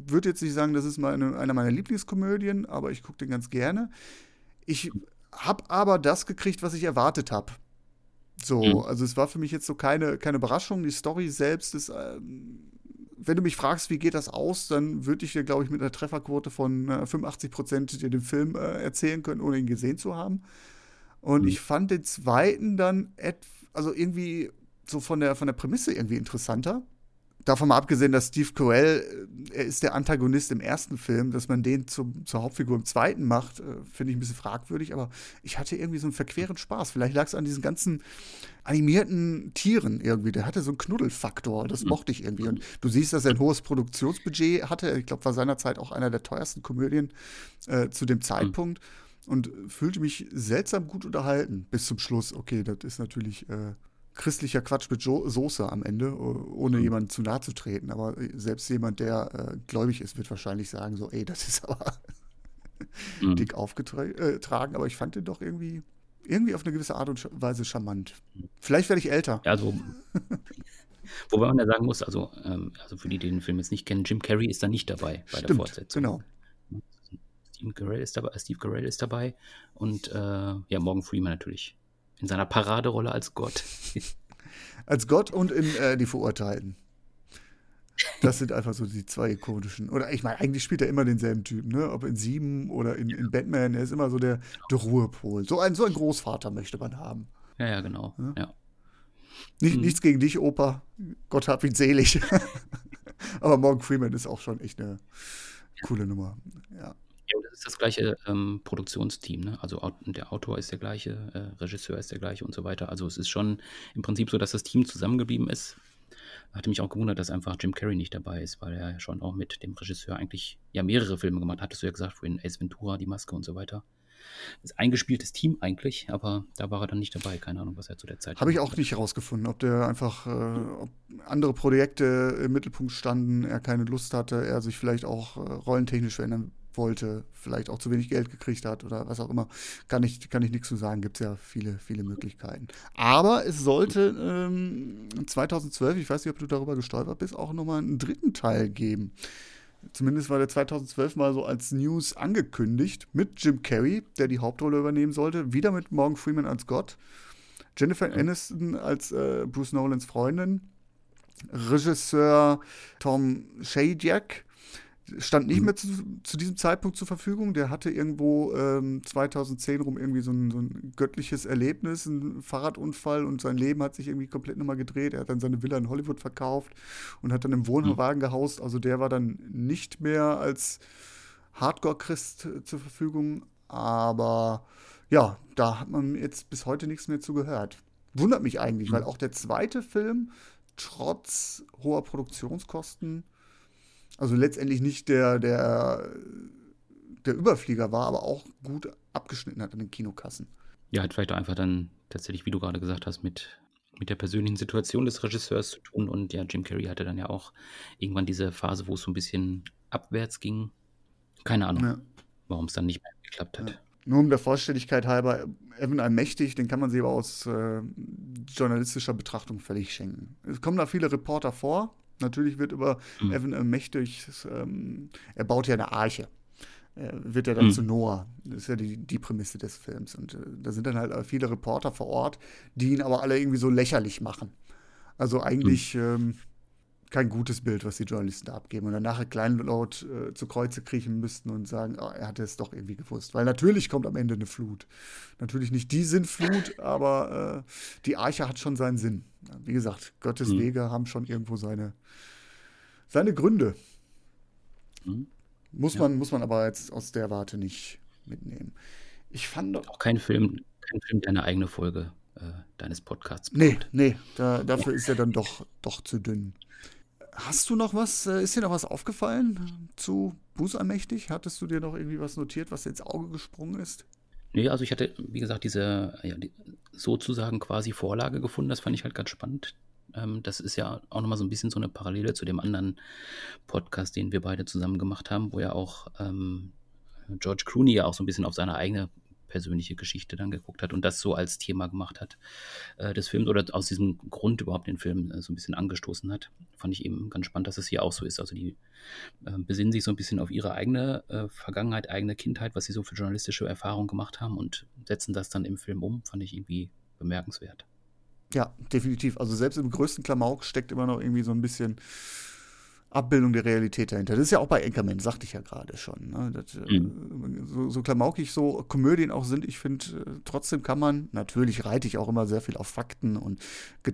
würde jetzt nicht sagen, das ist meine, einer meiner Lieblingskomödien, aber ich gucke den ganz gerne. Ich habe aber das gekriegt, was ich erwartet habe. So, mhm. also es war für mich jetzt so keine, keine Überraschung. Die Story selbst ist, ähm, wenn du mich fragst, wie geht das aus, dann würde ich dir, glaube ich, mit einer Trefferquote von äh, 85 Prozent dir den Film äh, erzählen können, ohne ihn gesehen zu haben. Und mhm. ich fand den zweiten dann, also irgendwie so von der, von der Prämisse irgendwie interessanter davon mal abgesehen, dass Steve Carell, äh, er ist der Antagonist im ersten Film, dass man den zum, zur Hauptfigur im zweiten macht, äh, finde ich ein bisschen fragwürdig, aber ich hatte irgendwie so einen verqueren Spaß. Vielleicht lag es an diesen ganzen animierten Tieren irgendwie. Der hatte so einen Knuddelfaktor, das mhm. mochte ich irgendwie. Und du siehst, dass er ein hohes Produktionsbudget hatte. Ich glaube, war seinerzeit auch einer der teuersten Komödien äh, zu dem Zeitpunkt. Mhm. Und fühlte mich seltsam gut unterhalten bis zum Schluss. Okay, das ist natürlich äh, christlicher Quatsch mit jo Soße am Ende, ohne mhm. jemandem zu nahe zu treten. Aber selbst jemand, der äh, gläubig ist, wird wahrscheinlich sagen, so, ey, das ist aber mhm. dick aufgetragen. Aber ich fand den doch irgendwie, irgendwie auf eine gewisse Art und Weise charmant. Vielleicht werde ich älter. Ja, so. Wobei man ja sagen muss, also, ähm, also für die, die den Film jetzt nicht kennen, Jim Carrey ist da nicht dabei bei Stimmt, der Fortsetzung. Genau. Steve Carell ist dabei, Steve Carell ist dabei und äh, ja, Morgan Freeman natürlich in seiner Paraderolle als Gott. als Gott und in äh, Die Verurteilten. Das sind einfach so die zwei ikonischen. Oder ich meine, eigentlich spielt er immer denselben Typen, ne? Ob in Sieben oder in, in Batman, er ist immer so der, der Ruhepol. So ein, so ein Großvater möchte man haben. Ja, ja, genau. Ja? ja. Nicht, hm. Nichts gegen dich, Opa. Gott hab ihn selig. Aber Morgan Freeman ist auch schon echt eine coole Nummer. Ja. Ist das gleiche ähm, Produktionsteam. Ne? Also der Autor ist der gleiche, äh, Regisseur ist der gleiche und so weiter. Also es ist schon im Prinzip so, dass das Team zusammengeblieben ist. Hatte mich auch gewundert, dass einfach Jim Carrey nicht dabei ist, weil er ja schon auch mit dem Regisseur eigentlich ja mehrere Filme gemacht hat. Hattest du ja gesagt, vorhin Ace Ventura, Die Maske und so weiter. Das ist ein eingespieltes Team eigentlich, aber da war er dann nicht dabei. Keine Ahnung, was er zu der Zeit Habe ich auch nicht herausgefunden, ob der einfach, äh, ob andere Projekte im Mittelpunkt standen, er keine Lust hatte, er sich vielleicht auch äh, rollentechnisch verändern wollte, vielleicht auch zu wenig Geld gekriegt hat oder was auch immer, kann ich, kann ich nichts zu sagen. Gibt es ja viele, viele Möglichkeiten. Aber es sollte ähm, 2012, ich weiß nicht, ob du darüber gestolpert bist, auch nochmal einen dritten Teil geben. Zumindest war der 2012 mal so als News angekündigt mit Jim Carrey, der die Hauptrolle übernehmen sollte, wieder mit Morgan Freeman als Gott, Jennifer Aniston als äh, Bruce Nolans Freundin, Regisseur Tom Shadyac stand nicht mhm. mehr zu, zu, diesem Zeitpunkt zur Verfügung. Der hatte irgendwo ähm, 2010 rum irgendwie so ein, so ein, göttliches Erlebnis, ein Fahrradunfall und sein Leben hat sich irgendwie komplett nochmal gedreht. Er hat dann seine Villa in Hollywood verkauft und hat dann im Wohnwagen mhm. gehaust. Also der war dann nicht mehr als Hardcore-Christ äh, zur Verfügung. Aber ja, da hat man jetzt bis heute nichts mehr zu gehört. Wundert mich eigentlich, mhm. weil auch der zweite Film trotz hoher Produktionskosten also letztendlich nicht der, der, der Überflieger war, aber auch gut abgeschnitten hat an den Kinokassen. Ja, hat vielleicht einfach dann tatsächlich, wie du gerade gesagt hast, mit, mit der persönlichen Situation des Regisseurs zu tun. Und ja, Jim Carrey hatte dann ja auch irgendwann diese Phase, wo es so ein bisschen abwärts ging. Keine Ahnung, ja. warum es dann nicht mehr geklappt hat. Ja. Nur um der Vollständigkeit halber, Evan Allmächtig, den kann man sich aber aus äh, journalistischer Betrachtung völlig schenken. Es kommen da viele Reporter vor, Natürlich wird über mhm. Evan mächtig, ähm, er baut ja eine Arche. Er wird ja dann mhm. zu Noah. Das ist ja die, die Prämisse des Films. Und äh, da sind dann halt viele Reporter vor Ort, die ihn aber alle irgendwie so lächerlich machen. Also eigentlich mhm. ähm, kein gutes Bild, was die Journalisten da abgeben. Und dann nachher kleinlaut äh, zu Kreuze kriechen müssten und sagen, oh, er hatte es doch irgendwie gewusst. Weil natürlich kommt am Ende eine Flut. Natürlich nicht die Sinnflut, aber äh, die Arche hat schon seinen Sinn. Wie gesagt, Gottes mhm. Wege haben schon irgendwo seine, seine Gründe. Mhm. Muss, ja. man, muss man aber jetzt aus der Warte nicht mitnehmen. Ich fand auch kein Film, kein Film, der eine eigene Folge äh, deines Podcasts braucht. Nee, nee, da, dafür ist er dann doch, doch zu dünn. Hast du noch was, äh, ist dir noch was aufgefallen zu Bußallmächtig? Hattest du dir noch irgendwie was notiert, was ins Auge gesprungen ist? Nee, also ich hatte, wie gesagt, diese ja, die, sozusagen quasi Vorlage gefunden. Das fand ich halt ganz spannend. Ähm, das ist ja auch nochmal so ein bisschen so eine Parallele zu dem anderen Podcast, den wir beide zusammen gemacht haben, wo ja auch ähm, George Clooney ja auch so ein bisschen auf seine eigene persönliche Geschichte dann geguckt hat und das so als Thema gemacht hat äh, des Films oder aus diesem Grund überhaupt den Film äh, so ein bisschen angestoßen hat. Fand ich eben ganz spannend, dass es hier auch so ist. Also die äh, besinnen sich so ein bisschen auf ihre eigene äh, Vergangenheit, eigene Kindheit, was sie so für journalistische Erfahrungen gemacht haben und setzen das dann im Film um. Fand ich irgendwie bemerkenswert. Ja, definitiv. Also selbst im größten Klamauk steckt immer noch irgendwie so ein bisschen Abbildung der Realität dahinter. Das ist ja auch bei Anchorman, sagte ich ja gerade schon. Ne? Das, äh, mhm. so, so klamaukig so Komödien auch sind, ich finde, äh, trotzdem kann man, natürlich reite ich auch immer sehr viel auf Fakten und äh,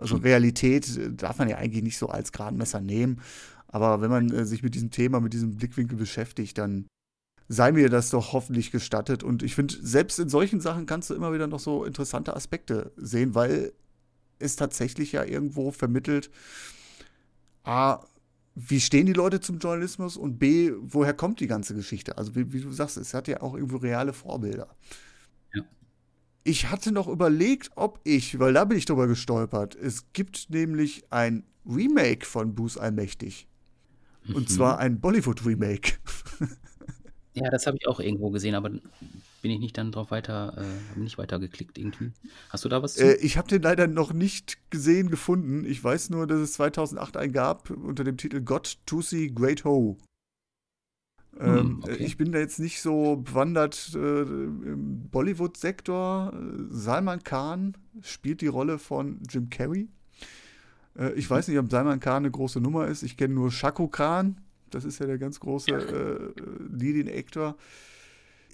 also mhm. Realität darf man ja eigentlich nicht so als Gradmesser nehmen. Aber wenn man sich mit diesem Thema, mit diesem Blickwinkel beschäftigt, dann sei mir das doch hoffentlich gestattet. Und ich finde, selbst in solchen Sachen kannst du immer wieder noch so interessante Aspekte sehen, weil es tatsächlich ja irgendwo vermittelt, A, wie stehen die Leute zum Journalismus und B, woher kommt die ganze Geschichte? Also, wie, wie du sagst, es hat ja auch irgendwo reale Vorbilder. Ja. Ich hatte noch überlegt, ob ich, weil da bin ich drüber gestolpert, es gibt nämlich ein Remake von Bruce Allmächtig. Mhm. Und zwar ein Bollywood-Remake. Ja, das habe ich auch irgendwo gesehen, aber bin ich nicht dann drauf weiter, äh, nicht weiter geklickt irgendwie. Hast du da was zu? Äh, ich habe den leider noch nicht gesehen, gefunden. Ich weiß nur, dass es 2008 einen gab unter dem Titel God to See Great Ho. Hm, ähm, okay. Ich bin da jetzt nicht so bewandert äh, im Bollywood-Sektor. Salman Khan spielt die Rolle von Jim Carrey. Äh, ich weiß nicht, ob Salman Khan eine große Nummer ist. Ich kenne nur Shako Khan. Das ist ja der ganz große äh, Leading Actor.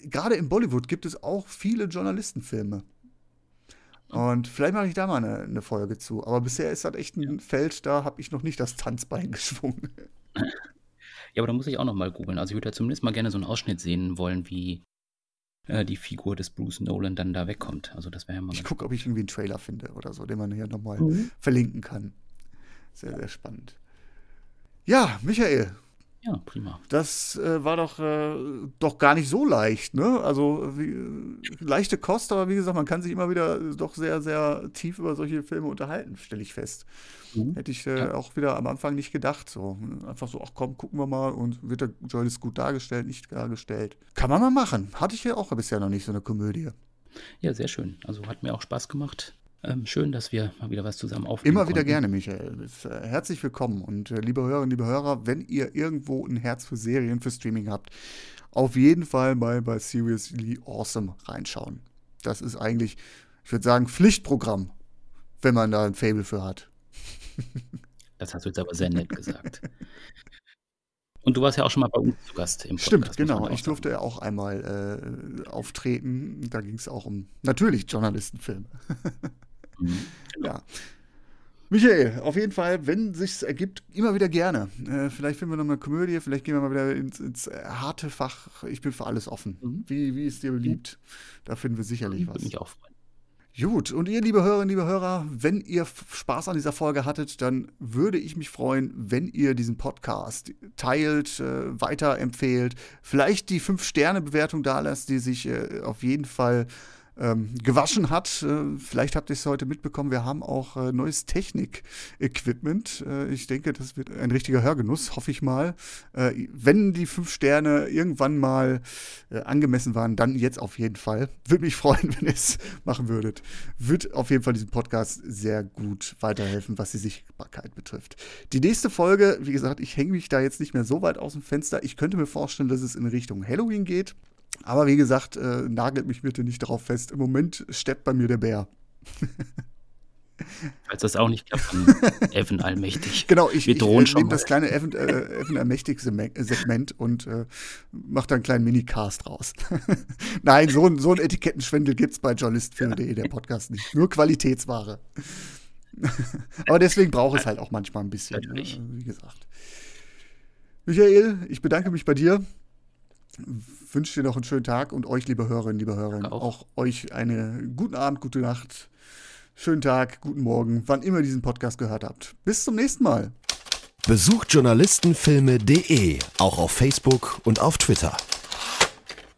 Gerade in Bollywood gibt es auch viele Journalistenfilme. Und vielleicht mache ich da mal eine, eine, Folge zu. Aber bisher ist das echt ein Feld, da habe ich noch nicht das Tanzbein geschwungen. Ja, aber da muss ich auch noch mal googeln. Also ich würde ja zumindest mal gerne so einen Ausschnitt sehen wollen, wie äh, die Figur des Bruce Nolan dann da wegkommt. Also das wäre ja mal. Ich gucke, ob ich irgendwie einen Trailer finde oder so, den man hier nochmal mhm. verlinken kann. Sehr, sehr spannend. Ja, Michael, ja, prima. Das äh, war doch, äh, doch gar nicht so leicht, ne? Also wie, leichte Kost, aber wie gesagt, man kann sich immer wieder doch sehr, sehr tief über solche Filme unterhalten, stelle ich fest. Mhm. Hätte ich äh, ja. auch wieder am Anfang nicht gedacht. So. Einfach so, ach komm, gucken wir mal und wird der Joyce gut dargestellt, nicht dargestellt. Kann man mal machen. Hatte ich ja auch bisher noch nicht so eine Komödie. Ja, sehr schön. Also hat mir auch Spaß gemacht. Ähm, schön, dass wir mal wieder was zusammen aufnehmen Immer wieder konnten. gerne, Michael. Äh, herzlich willkommen. Und äh, liebe Hörerinnen, liebe Hörer, wenn ihr irgendwo ein Herz für Serien, für Streaming habt, auf jeden Fall mal bei Seriously Awesome reinschauen. Das ist eigentlich, ich würde sagen, Pflichtprogramm, wenn man da ein Fable für hat. Das hast du jetzt aber sehr nett gesagt. Und du warst ja auch schon mal bei uns zu Gast im Podcast. Stimmt, genau. Ich durfte ja auch einmal äh, auftreten. Da ging es auch um natürlich Journalistenfilme. mhm, genau. Ja. Michael, auf jeden Fall, wenn sich's ergibt, immer wieder gerne. Äh, vielleicht finden wir noch eine Komödie, vielleicht gehen wir mal wieder ins, ins harte Fach. Ich bin für alles offen. Mhm. Wie, wie es dir beliebt. Da finden wir sicherlich was. Würde mich auch freuen. Gut, und ihr, liebe Hörerinnen, liebe Hörer, wenn ihr Spaß an dieser Folge hattet, dann würde ich mich freuen, wenn ihr diesen Podcast teilt, äh, weiterempfehlt, vielleicht die 5-Sterne-Bewertung da lasst, die sich äh, auf jeden Fall ähm, gewaschen hat. Äh, vielleicht habt ihr es heute mitbekommen, wir haben auch äh, neues Technik-Equipment. Äh, ich denke, das wird ein richtiger Hörgenuss, hoffe ich mal. Äh, wenn die fünf Sterne irgendwann mal äh, angemessen waren, dann jetzt auf jeden Fall. Würde mich freuen, wenn ihr es machen würdet. Wird auf jeden Fall diesem Podcast sehr gut weiterhelfen, was die Sichtbarkeit betrifft. Die nächste Folge, wie gesagt, ich hänge mich da jetzt nicht mehr so weit aus dem Fenster. Ich könnte mir vorstellen, dass es in Richtung Halloween geht. Aber wie gesagt, äh, nagelt mich bitte nicht darauf fest. Im Moment steppt bei mir der Bär. Falls das auch nicht klappt, dann Evan allmächtig. Genau, ich, ich äh, nehme das kleine Evan, äh, Evan allmächtig Segment und äh, mache da einen kleinen Minicast raus. Nein, so, so ein Etikettenschwindel gibt es bei journalistfilm.de, der Podcast nicht. Nur Qualitätsware. Aber deswegen braucht es halt auch manchmal ein bisschen, ne? wie gesagt. Michael, ich bedanke mich bei dir wünsche dir noch einen schönen Tag und euch, liebe Hörerinnen, liebe Hörer, auch. auch euch einen guten Abend, gute Nacht, schönen Tag, guten Morgen, wann immer ihr diesen Podcast gehört habt. Bis zum nächsten Mal. Besucht journalistenfilme.de, auch auf Facebook und auf Twitter.